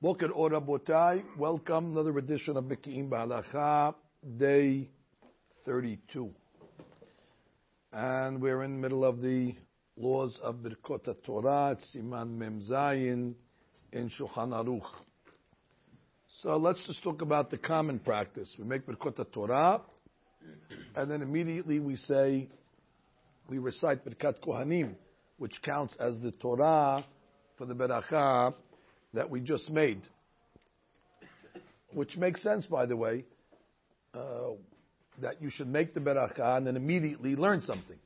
Boker Ora Botai, welcome. Another edition of Beki'im Ba'alacha, day 32. And we're in the middle of the laws of Birkot Torah, Siman Mem Zayin, in Shulchan Aruch. So let's just talk about the common practice. We make Birkot Torah, and then immediately we say, we recite Birkat Kohanim, which counts as the Torah for the Beracha that we just made, which makes sense, by the way, uh, that you should make the beracha and then immediately learn something.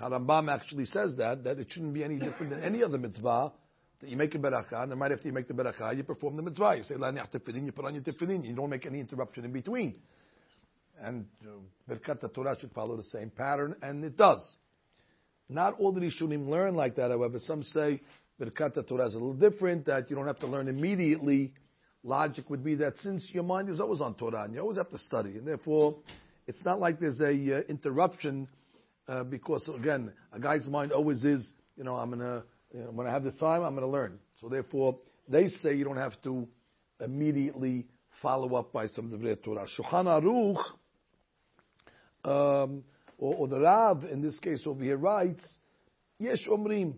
Harambam actually says that that it shouldn't be any different than any other mitzvah that you make a beracha and then right after you make the beracha you perform the mitzvah. You say la tefillin, you put on your tefillin. You don't make any interruption in between. And Birkat uh, Torah should follow the same pattern, and it does. Not all the Rishonim learn like that, however. Some say Birkat Torah is a little different, that you don't have to learn immediately. Logic would be that since your mind is always on Torah, and you always have to study, and therefore it's not like there's a uh, interruption uh, because again, a guy's mind always is, you know, I'm gonna, you know, when I have the time, I'm gonna learn. So therefore, they say you don't have to immediately follow up by some Divrei Torah. Shulchan Aruch, um, or, or, the Rav in this case over here writes, Yesh Omrim,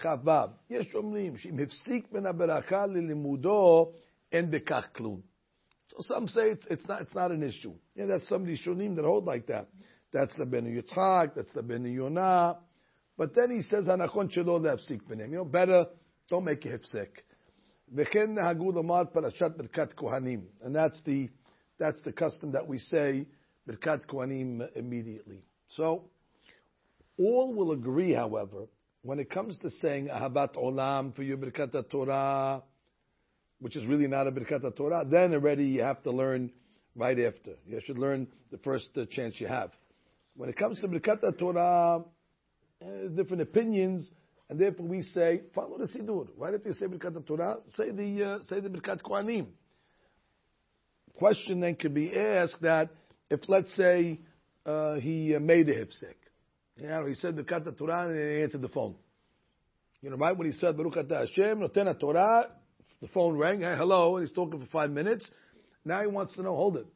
כ"ו, יש אומרים שאם הפסיק בין הברכה ללימודו, אין בכך כלום. So some say it's, it's, not, it's not an issue. Yeah, that's some Rishonim that hold like that. That's the Ben Yitzchak, that's the Ben Yonah. But then he says, הנכון שלא להפסיק ביניהם. You know, better, don't make a הפסק. וכן נהגו לומר פרשת ברכת כהנים. And that's the, that's the custom that we say, ברכת כהנים immediately. So, all will agree, however, when it comes to saying Ahabat Olam for your Birkat Torah, which is really not a Birkat Torah, then already you have to learn right after. You should learn the first uh, chance you have. When it comes to Birkat Torah, uh, different opinions, and therefore we say follow the Sidur. Why don't you say Birkat Torah? Say the uh, say the Birkat Kohanim. Question then could be asked that if let's say uh, he uh, made a hipsek, you know, he said the Kata Torah and he answered the phone. You know, right when he said Baruch Ata Hashem, Noten Torah, the phone rang, hey, hello, and he's talking for five minutes. Now he wants to know, hold it.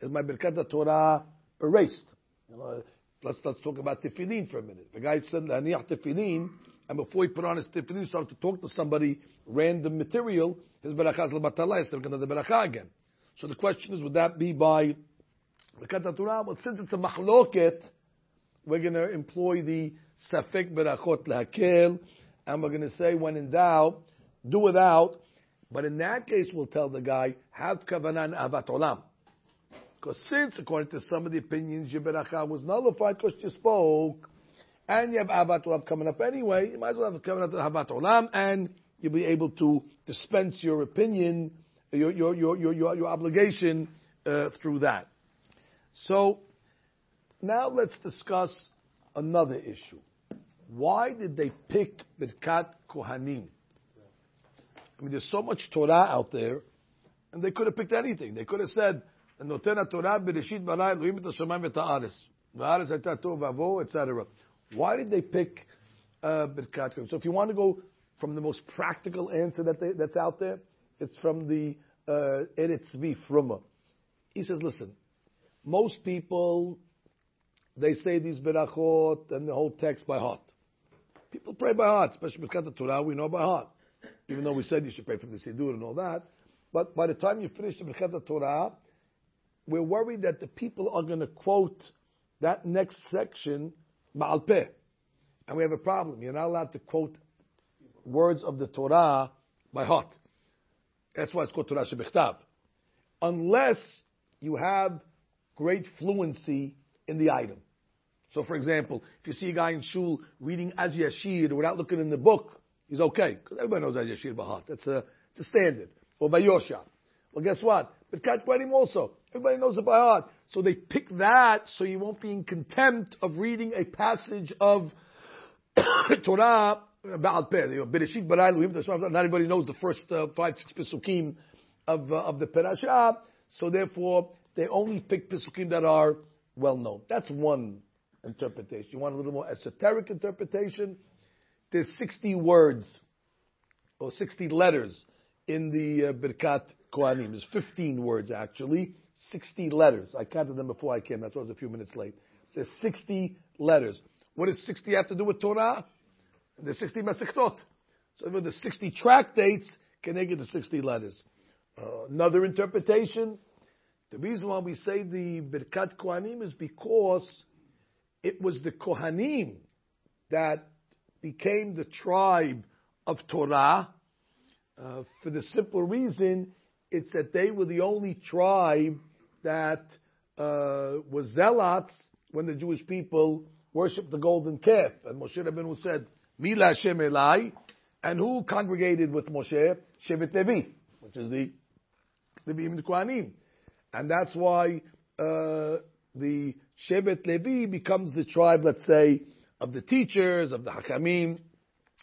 Is my Birkat Torah erased? You know, let's, let's talk about tefillin for a minute. The guy said, Aniach tefillin, and before he put on his tefillin, he started to talk to somebody, random material, his Berachah is Labatala, he's going to the Berachah again. So the question is, would that be by Birkat Torah? Well, since it's a machloket, we're going to employ the safek berachot lakel, and we're going to say when in doubt, do without. But in that case, we'll tell the guy have kavanan avat olam. Because since, according to some of the opinions, your beracha was nullified because you spoke, and you have avat olam coming up anyway, you might as well have kavanat avat olam, and you'll be able to dispense your opinion, your your your your, your, your obligation uh, through that. So now let's discuss another issue. Why did they pick Birkat Kohanim? I mean, there's so much Torah out there, and they could have picked anything. They could have said, "Notena Torah bereshit bara Elohim et hashamayim et haaretz, v'avo," etc. Why did they pick uh, Birkat Kohanim? So, if you want to go from the most practical answer that they, that's out there, it's from the uh, Eretz Fruma. He says, "Listen, most people they say these berachot and the whole text by heart. People pray by heart, especially Birkat Torah, we know by heart. Even though we said you should pray from the Siddur and all that. But by the time you finish the Birkat Torah, we're worried that the people are going to quote that next section Ma'al Peh. And we have a problem. You're not allowed to quote words of the Torah by heart. That's why it's called Torah Shebichtav. Unless you have great fluency in the item. So, for example, if you see a guy in shul reading Az Yashir without looking in the book, he's okay because everybody knows Az Yashir by heart. That's a it's a standard. Or by Yosha. Well, guess what? But Kat him also. Everybody knows it by heart. So they pick that so you won't be in contempt of reading a passage of Torah about Not everybody knows the first uh, five, six Pesukim of, uh, of the Perashah. So therefore, they only pick Pesukim that are well known. That's one interpretation. You want a little more esoteric interpretation? There's 60 words or 60 letters in the uh, Birkat Kohanim. There's 15 words actually, 60 letters. I counted them before I came. That's why I was a few minutes late. There's 60 letters. What does 60 have to do with Torah? There's 60 Masechtot. So the 60 tractates can they get the 60 letters. Uh, another interpretation, the reason why we say the Birkat Kohanim is because it was the Kohanim that became the tribe of Torah uh, for the simple reason it's that they were the only tribe that uh, was zealots when the Jewish people worshipped the golden calf. And Moshe Rabbeinu said, Mila Hashem Elai, and who congregated with Moshe? Shevet Levi, which is the the Bim Kohanim. And that's why uh, the Shevet Levi becomes the tribe, let's say, of the teachers, of the Hakamim.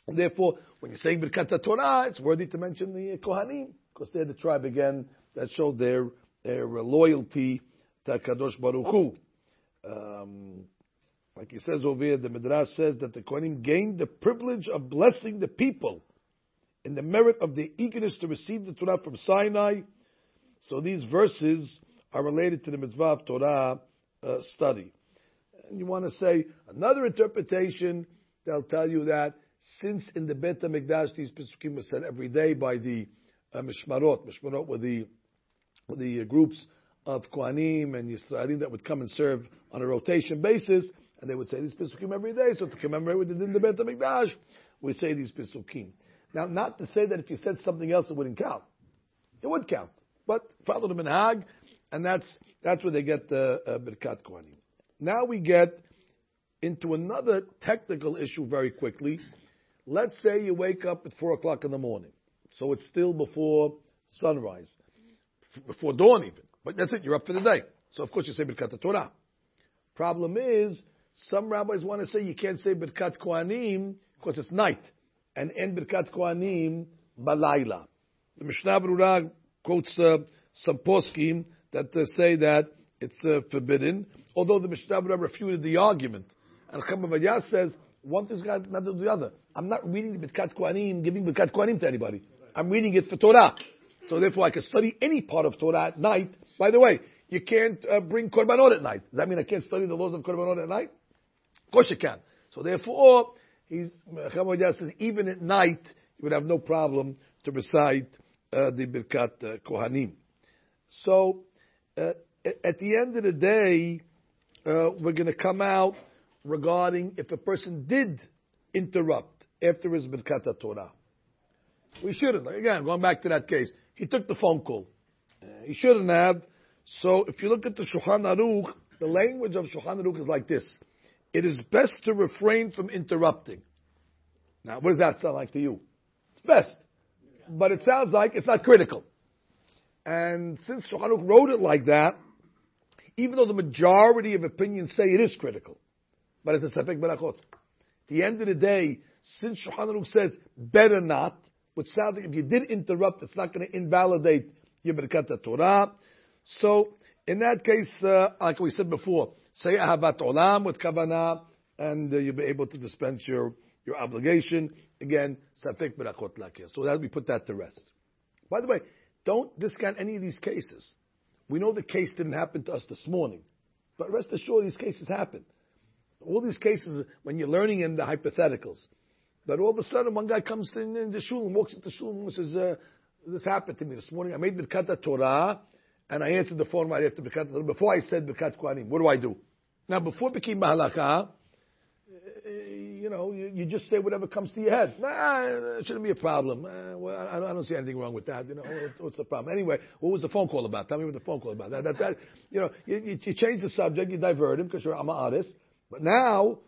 And therefore, when you say Birkat Torah, it's worthy to mention the Kohanim, because they're the tribe again that showed their their loyalty to Kadosh Baruch Hu. Um, like he says over here, the Midrash says that the Kohanim gained the privilege of blessing the people in the merit of the eagerness to receive the Torah from Sinai. So these verses are related to the mitzvah of Torah uh, study. And you want to say another interpretation, they'll tell you that since in the Bet HaMikdash these Pesukim were said every day by the uh, Mishmarot, Mishmarot were the, were the uh, groups of Kohanim and Yisraelim that would come and serve on a rotation basis, and they would say these Pesukim every day, so to commemorate what they did in the Bet HaMikdash, we say these Pesukim. Now, not to say that if you said something else it wouldn't count. It would count. But follow the minhag, and that's that's where they get the uh, Birkat Kohanim. Now we get into another technical issue very quickly. Let's say you wake up at four o'clock in the morning, so it's still before sunrise, before dawn even. But that's it, you're up for the day. So of course you say Birkat Torah. Problem is, some rabbis want to say you can't say Birkat Kohanim because it's night, and end Birkat Kohanim balayla. The Mishnah Berurah quotes uh, some poskim that uh, say that it's uh, forbidden, although the Mishnah refuted the argument. And Chama says, one thing's got nothing to do the other. I'm not reading the Birkat Kohanim, giving Birkat Kohanim to anybody. I'm reading it for Torah. So therefore I can study any part of Torah at night. By the way, you can't uh, bring Korbanot at night. Does that mean I can't study the laws of Korbanot at night? Of course you can. So therefore, he's, Chama says, even at night, you would have no problem to recite uh, the Birkat uh, Kohanim. So, at the end of the day, uh, we're going to come out regarding if a person did interrupt after his Birkat Torah. We shouldn't. Again, going back to that case, he took the phone call. Uh, he shouldn't have. So, if you look at the Shulchan Aruch, the language of Shulchan Aruch is like this: It is best to refrain from interrupting. Now, what does that sound like to you? It's best but it sounds like it's not critical. And since Shulchan wrote it like that, even though the majority of opinions say it is critical, but it's a sefek berachot. At the end of the day, since Shulchan says better not, which sounds like if you did interrupt, it's not going to invalidate your berkat Torah. So in that case, uh, like we said before, say ahavat olam with kavanah, and uh, you'll be able to dispense your your obligation. Again, safek berakot lakir. So that we put that to rest. By the way, don't discount any of these cases. We know the case didn't happen to us this morning, but rest assured these cases happen. All these cases, when you're learning in the hypotheticals, that all of a sudden one guy comes in, in the shul and walks into the shul and says, uh, "This happened to me this morning. I made birkat Torah, and I answered the phone right after birkat Torah. Before I said birkat Kohanim, what do I do? Now, before it became mahalakah, you know, you, you, just say whatever comes to your head. Nah, it shouldn't be a problem. Uh, well, I, I, don't see anything wrong with that. You know, what's the problem? Anyway, what was the phone call about? Tell me what the phone call about. That, that, that you know, you, you, change the subject, you divert him because you're I'm an artist. But now,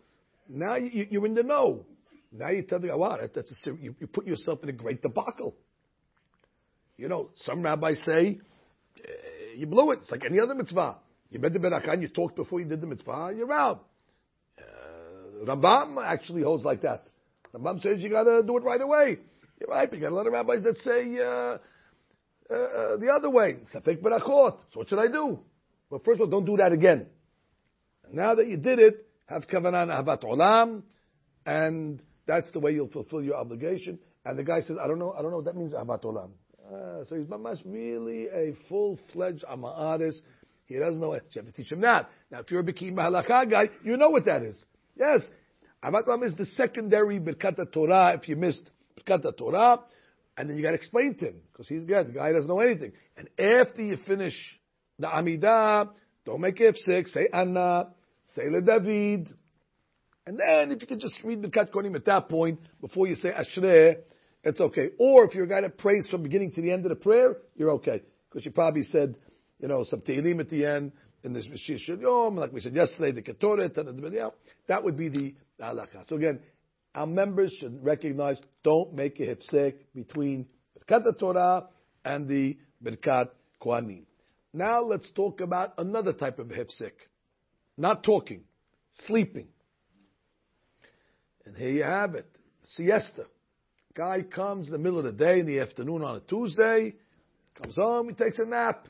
now you, you're in the know. Now you tell the guy, wow, that's a, you, you put yourself in a great debacle. You know, some rabbis say uh, you blew it. It's like any other mitzvah. You read the berakan, you talked before you did the mitzvah, you're out. Rambam actually holds like that. Rambam says you got to do it right away. You're right. You got a lot of rabbis that say uh, uh, the other way. Safek berakot. So what should I do? Well, first of all, don't do that again. Now that you did it, have kavanah ahavat olam, and that's the way you'll fulfill your obligation. And the guy says, I don't know, I don't know what that means, ahavat olam. Uh, so he's mamash really a full-fledged ama'aris. He doesn't know it. So you have to teach him that. Now, if you're a Biki Mahalakha guy, you know what that is. Yes. Avat Ram is the secondary Birkat Torah if you missed Birkat Torah. And then you got to explain to him, because he's good. The guy doesn't know anything. And after you finish the Amidah, don't make it sick. Say Anna, say Le David. And then if you can just read the Kat Konim at that point, before you say Ashrei, it's okay. Or if you're a guy that prays from beginning to the end of the prayer, you're okay. Because you probably said, you know, some Tehillim at the end, in this Shishul Yom, like we said yesterday, the Ketoret, that would be the halakha. So again, our members should recognize, don't make a hipsek between Birkat Torah and the Birkat Kohanim. Now let's talk about another type of hipsek. Not talking, sleeping. And here you have it. Siesta. Guy comes in the middle of the day, in the afternoon on a Tuesday, comes home, he takes a nap.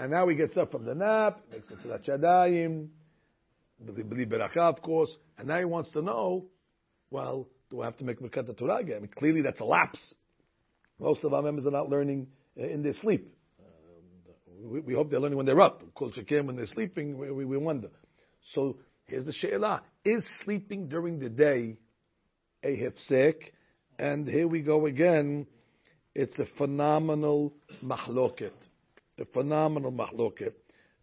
And now he gets up from the nap, makes it to the Tilat Shadayim, Bli Beracha, of course, and now he wants to know, well, do I have to make Birkat Torah again? I mean, clearly that's a lapse. Most of our members are not learning uh, in their sleep. We, we, hope they're learning when they're up. Of course, when they're sleeping, we, we, we wonder. So here's the she'elah. Is sleeping during the day a hefsek? And here we go again. It's a phenomenal mahloket. A phenomenal mahloket.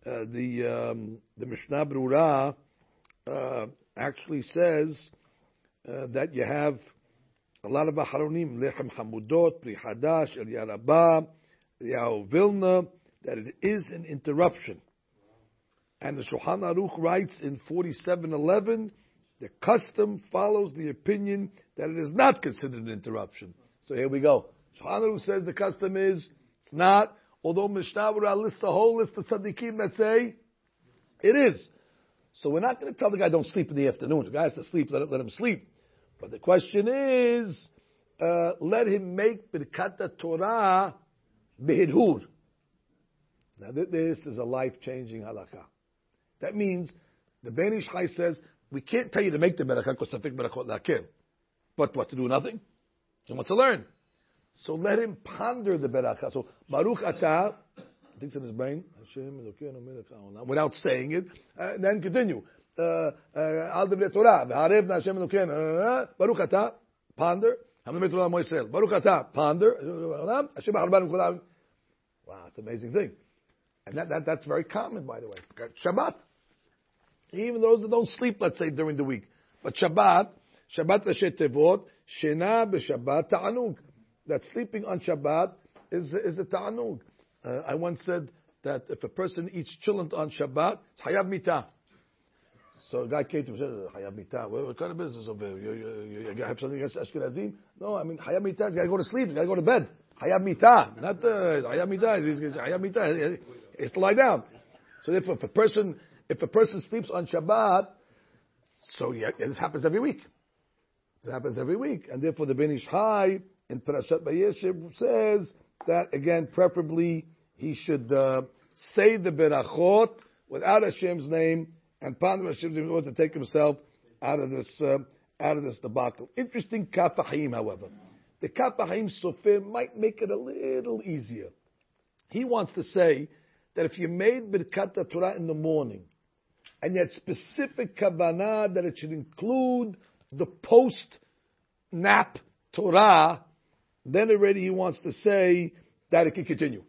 Uh, the um, the Mishnah Brura uh, actually says uh, that you have a lot of Aharonim, Lechem Hamudot, Pri Hadash, El Yarabah, Yahu Vilna, that it is an interruption. And the Shulchan Aruch writes in 4711, the custom follows the opinion that it is not considered an interruption. So here we go. Shulchan Aruch says the custom is, it's not, although Mishnah lists a whole list of tzaddikim that say it is. So we're not going to tell the guy don't sleep in the afternoon. The guy has to sleep, let, let him sleep. But the question is, uh, let him make Birkat Torah behidhur. Now this is a life-changing halakha. That means the Ben Ish Chai says we can't tell you to make the beracha because safik berachot lakir, but what to do nothing. He wants to learn. So let him ponder the beracha. So Baruch Atah thinks in his brain, without saying it, uh, then continue. Uh, uh, Al Devre Torah, V'harev Hashem Elokeinu, Baruch Ata, ponder, Baruch Ata, ponder, Hashem Harban Kulam. Wow, it's an amazing thing. And that, that, that's very common, by the way. Shabbat. Even those that don't sleep, let's say, during the week. But Shabbat, Shabbat Rashet Tevot, Shena b'Shabbat Ta'anug. That sleeping on Shabbat is, is a Ta'anug. Uh, I once said that if a person eats chillent on Shabbat, it's Hayav Mitah. So a guy came to me and said, Hayab Mita, what, kind of business over here? You, you, you, you have something against Ashkenazim? No, I mean, Hayab Mita, you gotta go to sleep, you gotta go to bed. Hayab Mita, not uh, Hayab Mita, he's, he's, Hayab Mita, he has to lie down. So if, if a person, if a person sleeps on Shabbat, so yeah, this happens every week. This happens every week. And therefore the Ben Ish Chai in Parashat Vayeshev says that again, preferably he should uh, say the berachot without Hashem's name and Pandra Hashem in order to take himself out of this uh, out of this debacle. Interesting Kapahim, however. The Kapahim Sofer might make it a little easier. He wants to say that if you made Birkat Torah in the morning, and had specific kavanah that it should include the post nap Torah, then already he wants to say that it can continue,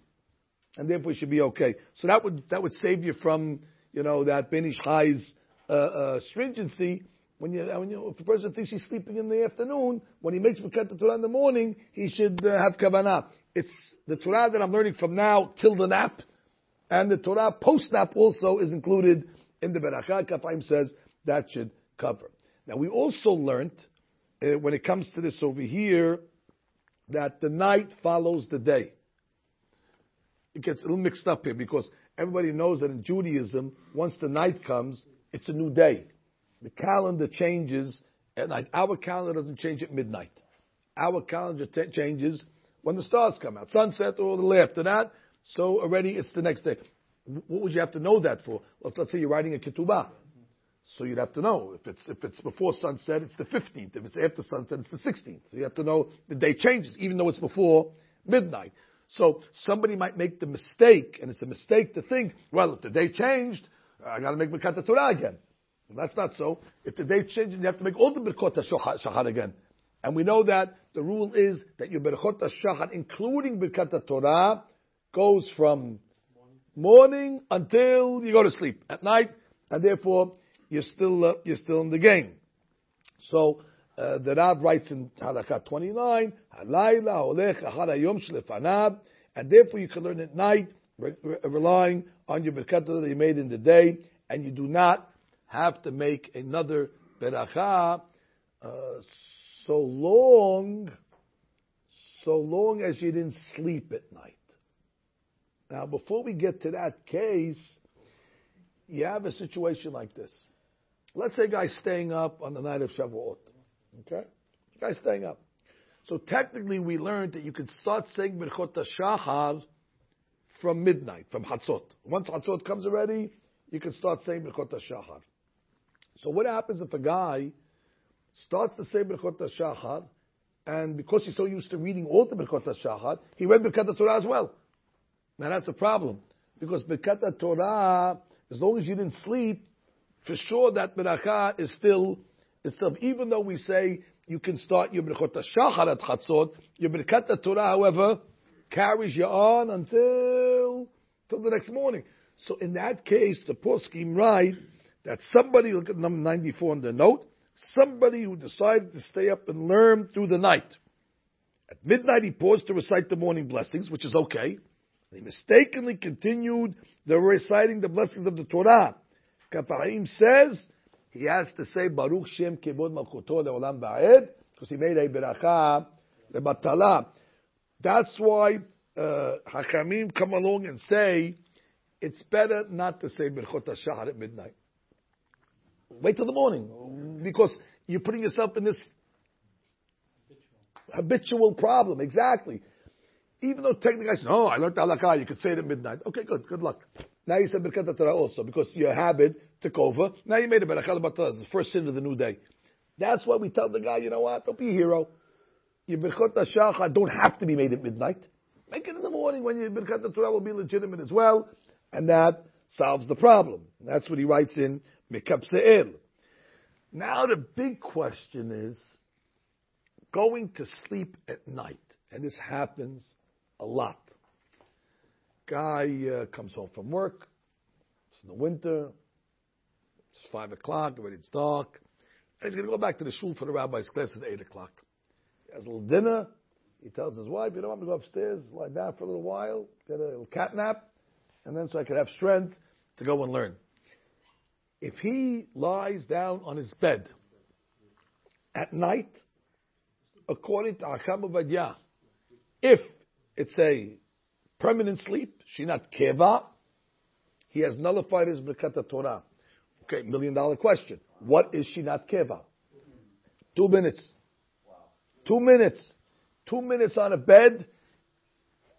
and therefore it should be okay. So that would that would save you from you know, that Ben Ish Chai's uh, uh, stringency. When you, when you, if a person thinks he's sleeping in the afternoon, when he makes Birkat Torah in the morning, he should uh, have kavanah. It's the Torah that I'm learning from now till the nap, and the Torah post nap also is included in the Berachah. Kafaim says that should cover. Now we also learned uh, when it comes to this over here that the night follows the day. It gets a little mixed up here because everybody knows that in Judaism, once the night comes, it's a new day. The calendar changes at night. Our calendar doesn't change at midnight. Our calendar t- changes when the stars come out, sunset or a little after that. So already it's the next day. What would you have to know that for? Well, let's say you're writing a ketubah. So you'd have to know if it's if it's before sunset, it's the 15th. If it's after sunset, it's the 16th. So you have to know the day changes, even though it's before midnight. So somebody might make the mistake, and it's a mistake to think, well, if the day changed, I got to make Birkat Torah again. Well, that's not so. If the day changes, you have to make all the Birkot Shachar again. And we know that the rule is that your Birkot Shachar, including Birkat Torah, goes from morning until you go to sleep at night, and therefore you're still uh, you're still in the game. So uh, the Rab writes in Halakha 29, Halayla and therefore you can learn at night, re- re- relying on your berkat that you made in the day, and you do not have to make another beracha uh, so long, so long as you didn't sleep at night. Now, before we get to that case, you have a situation like this. Let's say guy's staying up on the night of Shavuot. Okay? Guy's staying up. So technically we learned that you can start saying Birchot Shahar from midnight, from Hatzot. Once Hatzot comes already, you can start saying Birchot Shahar. So what happens if a guy starts to say Birchot Shahar, and because he's so used to reading all the Birchot Shahar, he read Birkat Torah as well. Now that's a problem. Because Birkat Torah, as long as you didn't sleep, for sure that beracha is still, is still, even though we say you can start your berachot shachar at chatzot, your berkat Torah, however, carries you on until, till the next morning. So in that case, the poskim write that somebody, look at number 94 in the note, somebody who decided to stay up and learn through the night. At midnight, he paused to recite the morning blessings, which is okay. He mistakenly continued the reciting the blessings of the Torah. Kafaim says he has to say Baruch Shem Kibod Malchuto Leolam Ba'ed because he made a beracha lebatala. That's why uh, Hachamim come along and say it's better not to say Berchot HaShahar at midnight. Wait till the morning because you're putting yourself in this habitual problem. Exactly. Even though technically I said, oh, I learned halakha, you could say it at midnight. Okay, good, good luck. Now you said Birkat Torah also, because your habit took over. Now you made a Berachah Torah. It's the first sin of the new day. That's why we tell the guy, you know what, don't be a hero. Your Birkat Shacha don't have to be made at midnight. Make it in the morning when your Birkat Torah will be legitimate as well, and that solves the problem. That's what he writes in Mikab Se'el. Now the big question is, going to sleep at night, and this happens a lot. Guy uh, comes home from work. It's in the winter. It's five o'clock. Already it's dark. And he's going to go back to the shul for the rabbi's class at eight o'clock. He has a little dinner. He tells his wife, "You know, I'm going to go upstairs, lie down for a little while, get a little cat nap, and then so I could have strength to go and learn." If he lies down on his bed at night, according to Acham Uvadia, if it's a permanent sleep, Shinat Keva, he has nullified his Birkat Torah. Okay, million dollar question. What is Shinat Keva? Two minutes. Two minutes. Two minutes on a bed,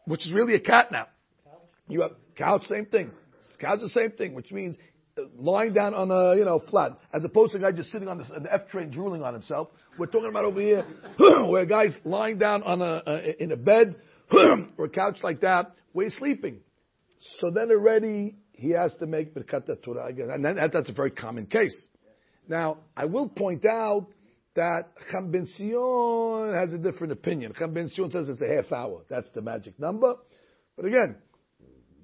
which is really a cat nap. You have couch, same thing. Couch, the same thing, which means lying down on a you know flat, as opposed to a guy just sitting on the, the F train drooling on himself. We're talking about over here where a guy's lying down on a, a in a bed or a couch like that, where he's sleeping. So then already he has to make Birkat Torah again. And that, that's a very common case. Now, I will point out that Cham Sion has a different opinion. Cham Sion says it's a half hour. That's the magic number. But again,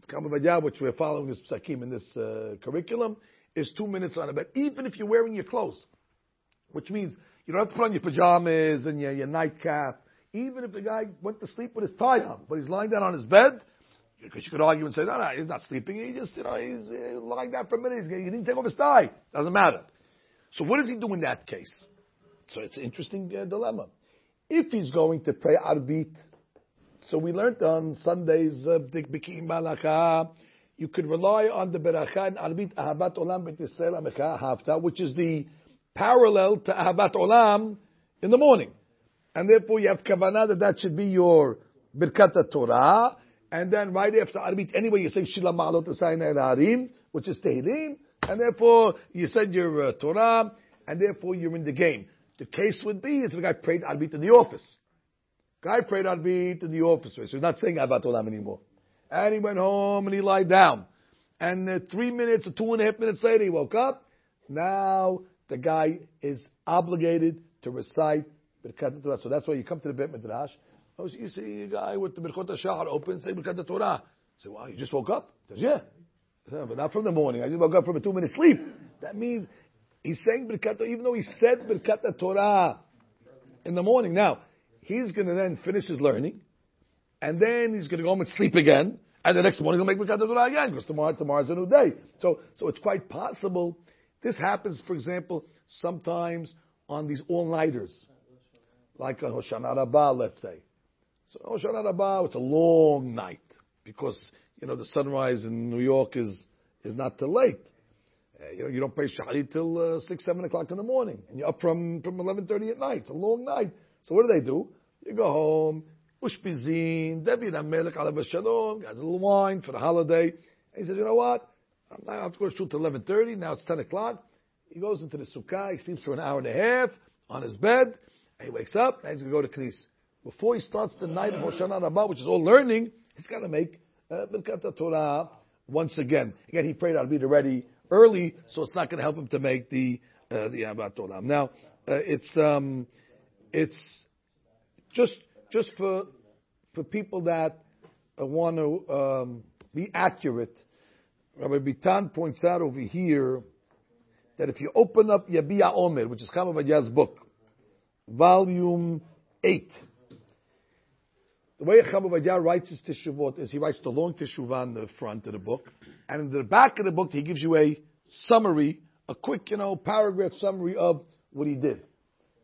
Cham which we're following this psakim in this uh, curriculum, is two minutes on a bed, even if you're wearing your clothes. Which means you don't have to put on your pajamas and your, your nightcap even if the guy went to sleep with his tie on, but he's lying down on his bed, because you could argue and say, no, no, he's not sleeping. He just, you know, he's uh, lying down for a minute. He's, he didn't take off his tie. Doesn't matter. So what does he do in that case? So it's an interesting uh, dilemma. If he's going to pray arbit, so we learned on Sundays, uh, you could rely on the beracha and arbit ahabat olam b'tisrael amecha hafta, which is the parallel to ahabat olam in the morning and therefore you have kavanah that that should be your birkat Torah, and then right after arbit, anyway, you say shila ma'alot harim, which is tehillim, and therefore you said your uh, Torah, and therefore you're in the game. The case would be is if a guy prayed Arbit in the office. Guy prayed Arbit in the office, so he's not saying Abat Olam anymore. And he went home and he lied down. And uh, three minutes or two and a half minutes later he woke up. Now the guy is obligated to recite Birkat Torah. So that's why you come to the Bet Midrash. Oh, you see a guy with the Birkat Shahar open, say Birkat Torah. Say, wow, you just woke up? He says, yeah. But not from the morning. I just woke up from a two minute sleep. That means he's saying Birkat even though he said Birkat Torah in the morning. Now, he's going to then finish his learning, and then he's going to go home and sleep again, and the next morning he'll make Birkat Torah again, because tomorrow, tomorrow's a new day. So, so it's quite possible. This happens, for example, sometimes on these all-nighters, like a Hoshana Rabbah, let's say. So Hoshana Rabbah, it's a long night, because, you know, the sunrise in New York is, is not till late. Uh, you know, you don't pray Shahri till uh, 6, 7 o'clock in the morning, and you're up from, from 11.30 at night. It's a long night. So what do they do? You go home, ushpizin, David HaMelech, alav shalom, has a little wine for the holiday. And he says, you know what? I'm not have to go to shoot till 11.30, now it's 10 o'clock. He goes into the sukkah, he sleeps for an hour and a half on his bed, he wakes up, and he's going to go to Knis. Before he starts the night of Hoshana Rabbah, which is all learning, he's got to make uh, Birkat Torah once again. Again, he prayed I'll be ready early, so it's not going to help him to make the uh, the Abat Olam. Now, uh, it's um, it's just just for for people that uh, want to um, be accurate. Rabbi Bitan points out over here that if you open up Yabia Omer, which is Chama book, volume eight. The way Chama writes his teshuvot is he writes the long teshuvah on the front of the book, and in the back of the book he gives you a summary, a quick, you know, paragraph summary of what he did.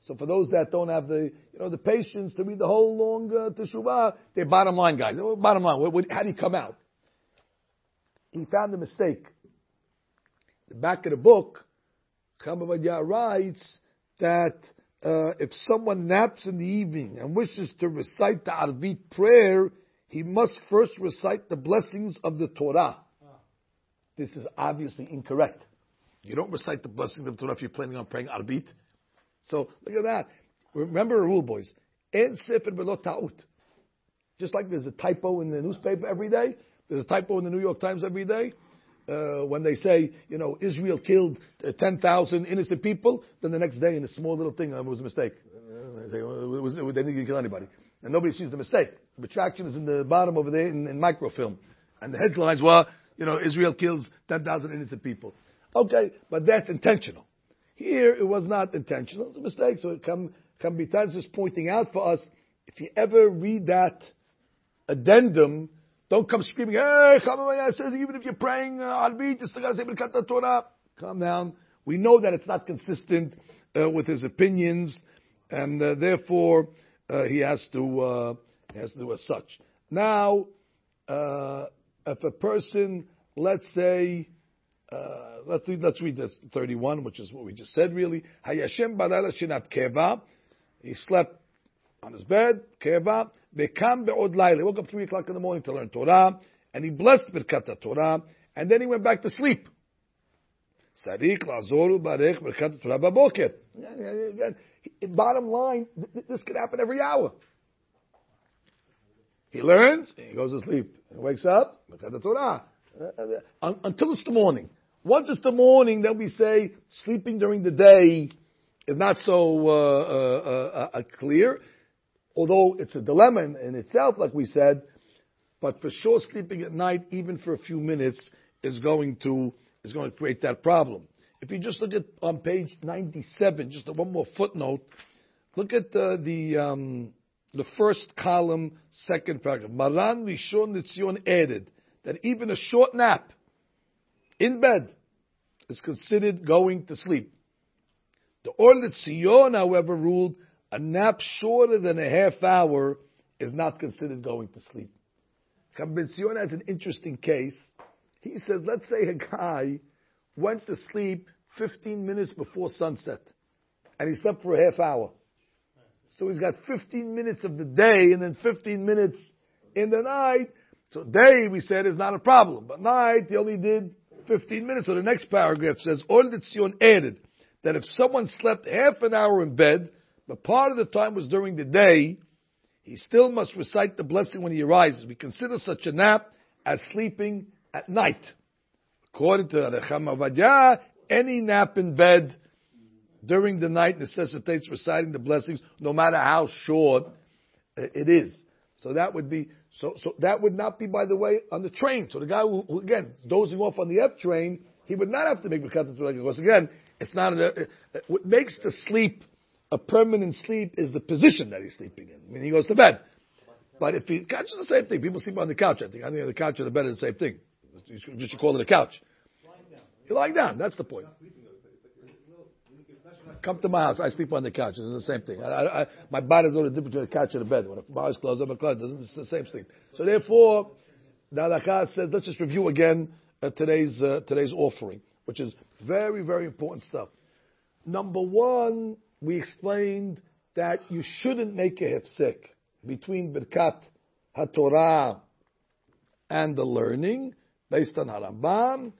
So for those that don't have the, you know, the patience to read the whole long uh, teshuvah, they're bottom line guys. Bottom line, what, how do you come out? He found a mistake. The back of the book, Chabavadya writes that uh, if someone naps in the evening and wishes to recite the Arvit prayer, he must first recite the blessings of the Torah. This is obviously incorrect. You don't recite the blessings of the Torah if you're planning on praying Arbit. So look at that. Remember a rule, boys. En sefer ta'ut. Just like there's a typo in the newspaper every day, there's a typo in the New York Times every day. Uh, when they say, you know, Israel killed uh, 10,000 innocent people, then the next day in a small little thing, uh, it was a mistake. Uh, they, say, well, it was, it, they didn't kill anybody. And nobody sees the mistake. The retraction is in the bottom over there in, in microfilm. And the headlines were, you know, Israel kills 10,000 innocent people. Okay, but that's intentional. Here, it was not intentional. It's a mistake. So Kam, Kambitan is pointing out for us, if you ever read that addendum, don't come screaming, hey, says even if you're praying Arbit, you still got to say Birkat Torah. Calm down. We know that it's not consistent uh, with his opinions, and uh, therefore uh, he has to uh, has to do as such. Now, uh, if a person, let's say, uh, let's read, let's read this 31, which is what we just said really. Hayashem balala shinat keva. He slept on his bed, keva. Bekam be'od laila. He woke up 3 o'clock in the morning to learn Torah. And he blessed Birkat Torah. And then he went back to sleep. Sarik lazoru barech Birkat Torah baboker. Bottom line, this could happen every hour. He learns, he goes to sleep. He wakes up, Birkat Torah. Uh, uh, until it's the morning. Once it's the morning, then we say sleeping during the day is not so uh, uh, uh, uh, clear, although it's a dilemma in, in, itself, like we said. But for sure, sleeping at night, even for a few minutes, is going to is going to create that problem. If you just look at on page 97, just one more footnote, look at the um, the first column, second paragraph. Maran Rishon Litzion added that even a short nap in bed is considered going to sleep. The Or Sion, however, ruled a nap shorter than a half hour is not considered going to sleep. Chaim has an interesting case. He says, let's say a guy went to sleep 15 minutes before sunset, and he slept for a half hour. So he's got 15 minutes of the day and then 15 minutes in the night. So day, we said, is not a problem. But night, he only did 15 minutes. So the next paragraph says, Ol Tzion added that if someone slept half an hour in bed, but part of the time was during the day, he still must recite the blessing when he arises. We consider such a nap as sleeping at night. According to Recham Avadia, any nap in bed during the night necessitates reciting the blessings, no matter how short uh, it is. So that would be so. So that would not be, by the way, on the train. So the guy who, who again dozing off on the F train, he would not have to make Birkat because again, it's not. A, uh, uh, what makes the sleep a permanent sleep is the position that he's sleeping in. I mean, he goes to bed. But if he couch is the same thing. People sleep on the couch. I think. I think the couch and the bed is the same thing. You should, you should call it a couch. You're lying down. That's the point. Come to my house. I sleep on the couch. It's the same thing. I, I, I, my body's not different between the couch and the bed. When my eyes closed, I'm closed. It's the same sleep. So therefore, the halakha says, let's just review again uh, today's uh, today's offering, which is very very important stuff. Number one, we explained that you shouldn't make a hefsek between Birkat HaTorah and the learning based on Harambam.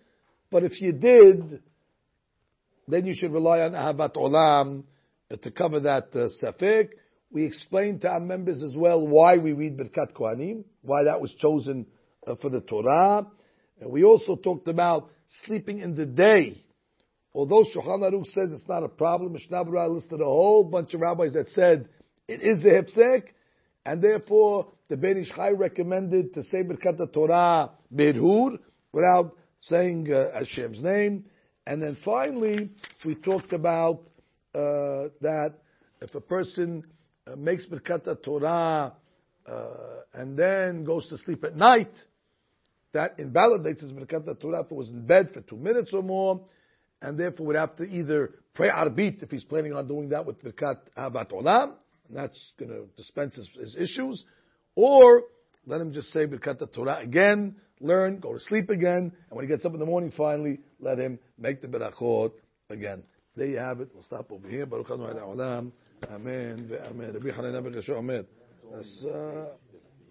But if you did, then you should rely on Ahavat Olam to cover that uh, safek. We explained to our members as well why we read Birkat Kohanim, why that was chosen uh, for the Torah. And we also talked about sleeping in the day. Although Shulchan Aruch says it's not a problem, Mishnah Berurah listed a whole bunch of rabbis that said it is a hepsek, and therefore the Ben Ish recommended to say Birkat Torah Berhur without saying uh, Hashem's name. And then finally, we talked about uh, that if a person uh, makes Birkat Torah uh, and then goes to sleep at night, that invalidates his Birkat Torah if it was in bed for two minutes or more, and therefore would have to either pray Arbit if he's planning on doing that with Birkat Ahavat Olam, and that's going to dispense his, his, issues, or let him just say Birkat Torah again, learn, go to sleep again, and when he gets up in the morning, finally, let him make the berachot again. There you have it. We'll stop over here. Baruch Adonai Amen. Amen. Rabbi Hanan Omer.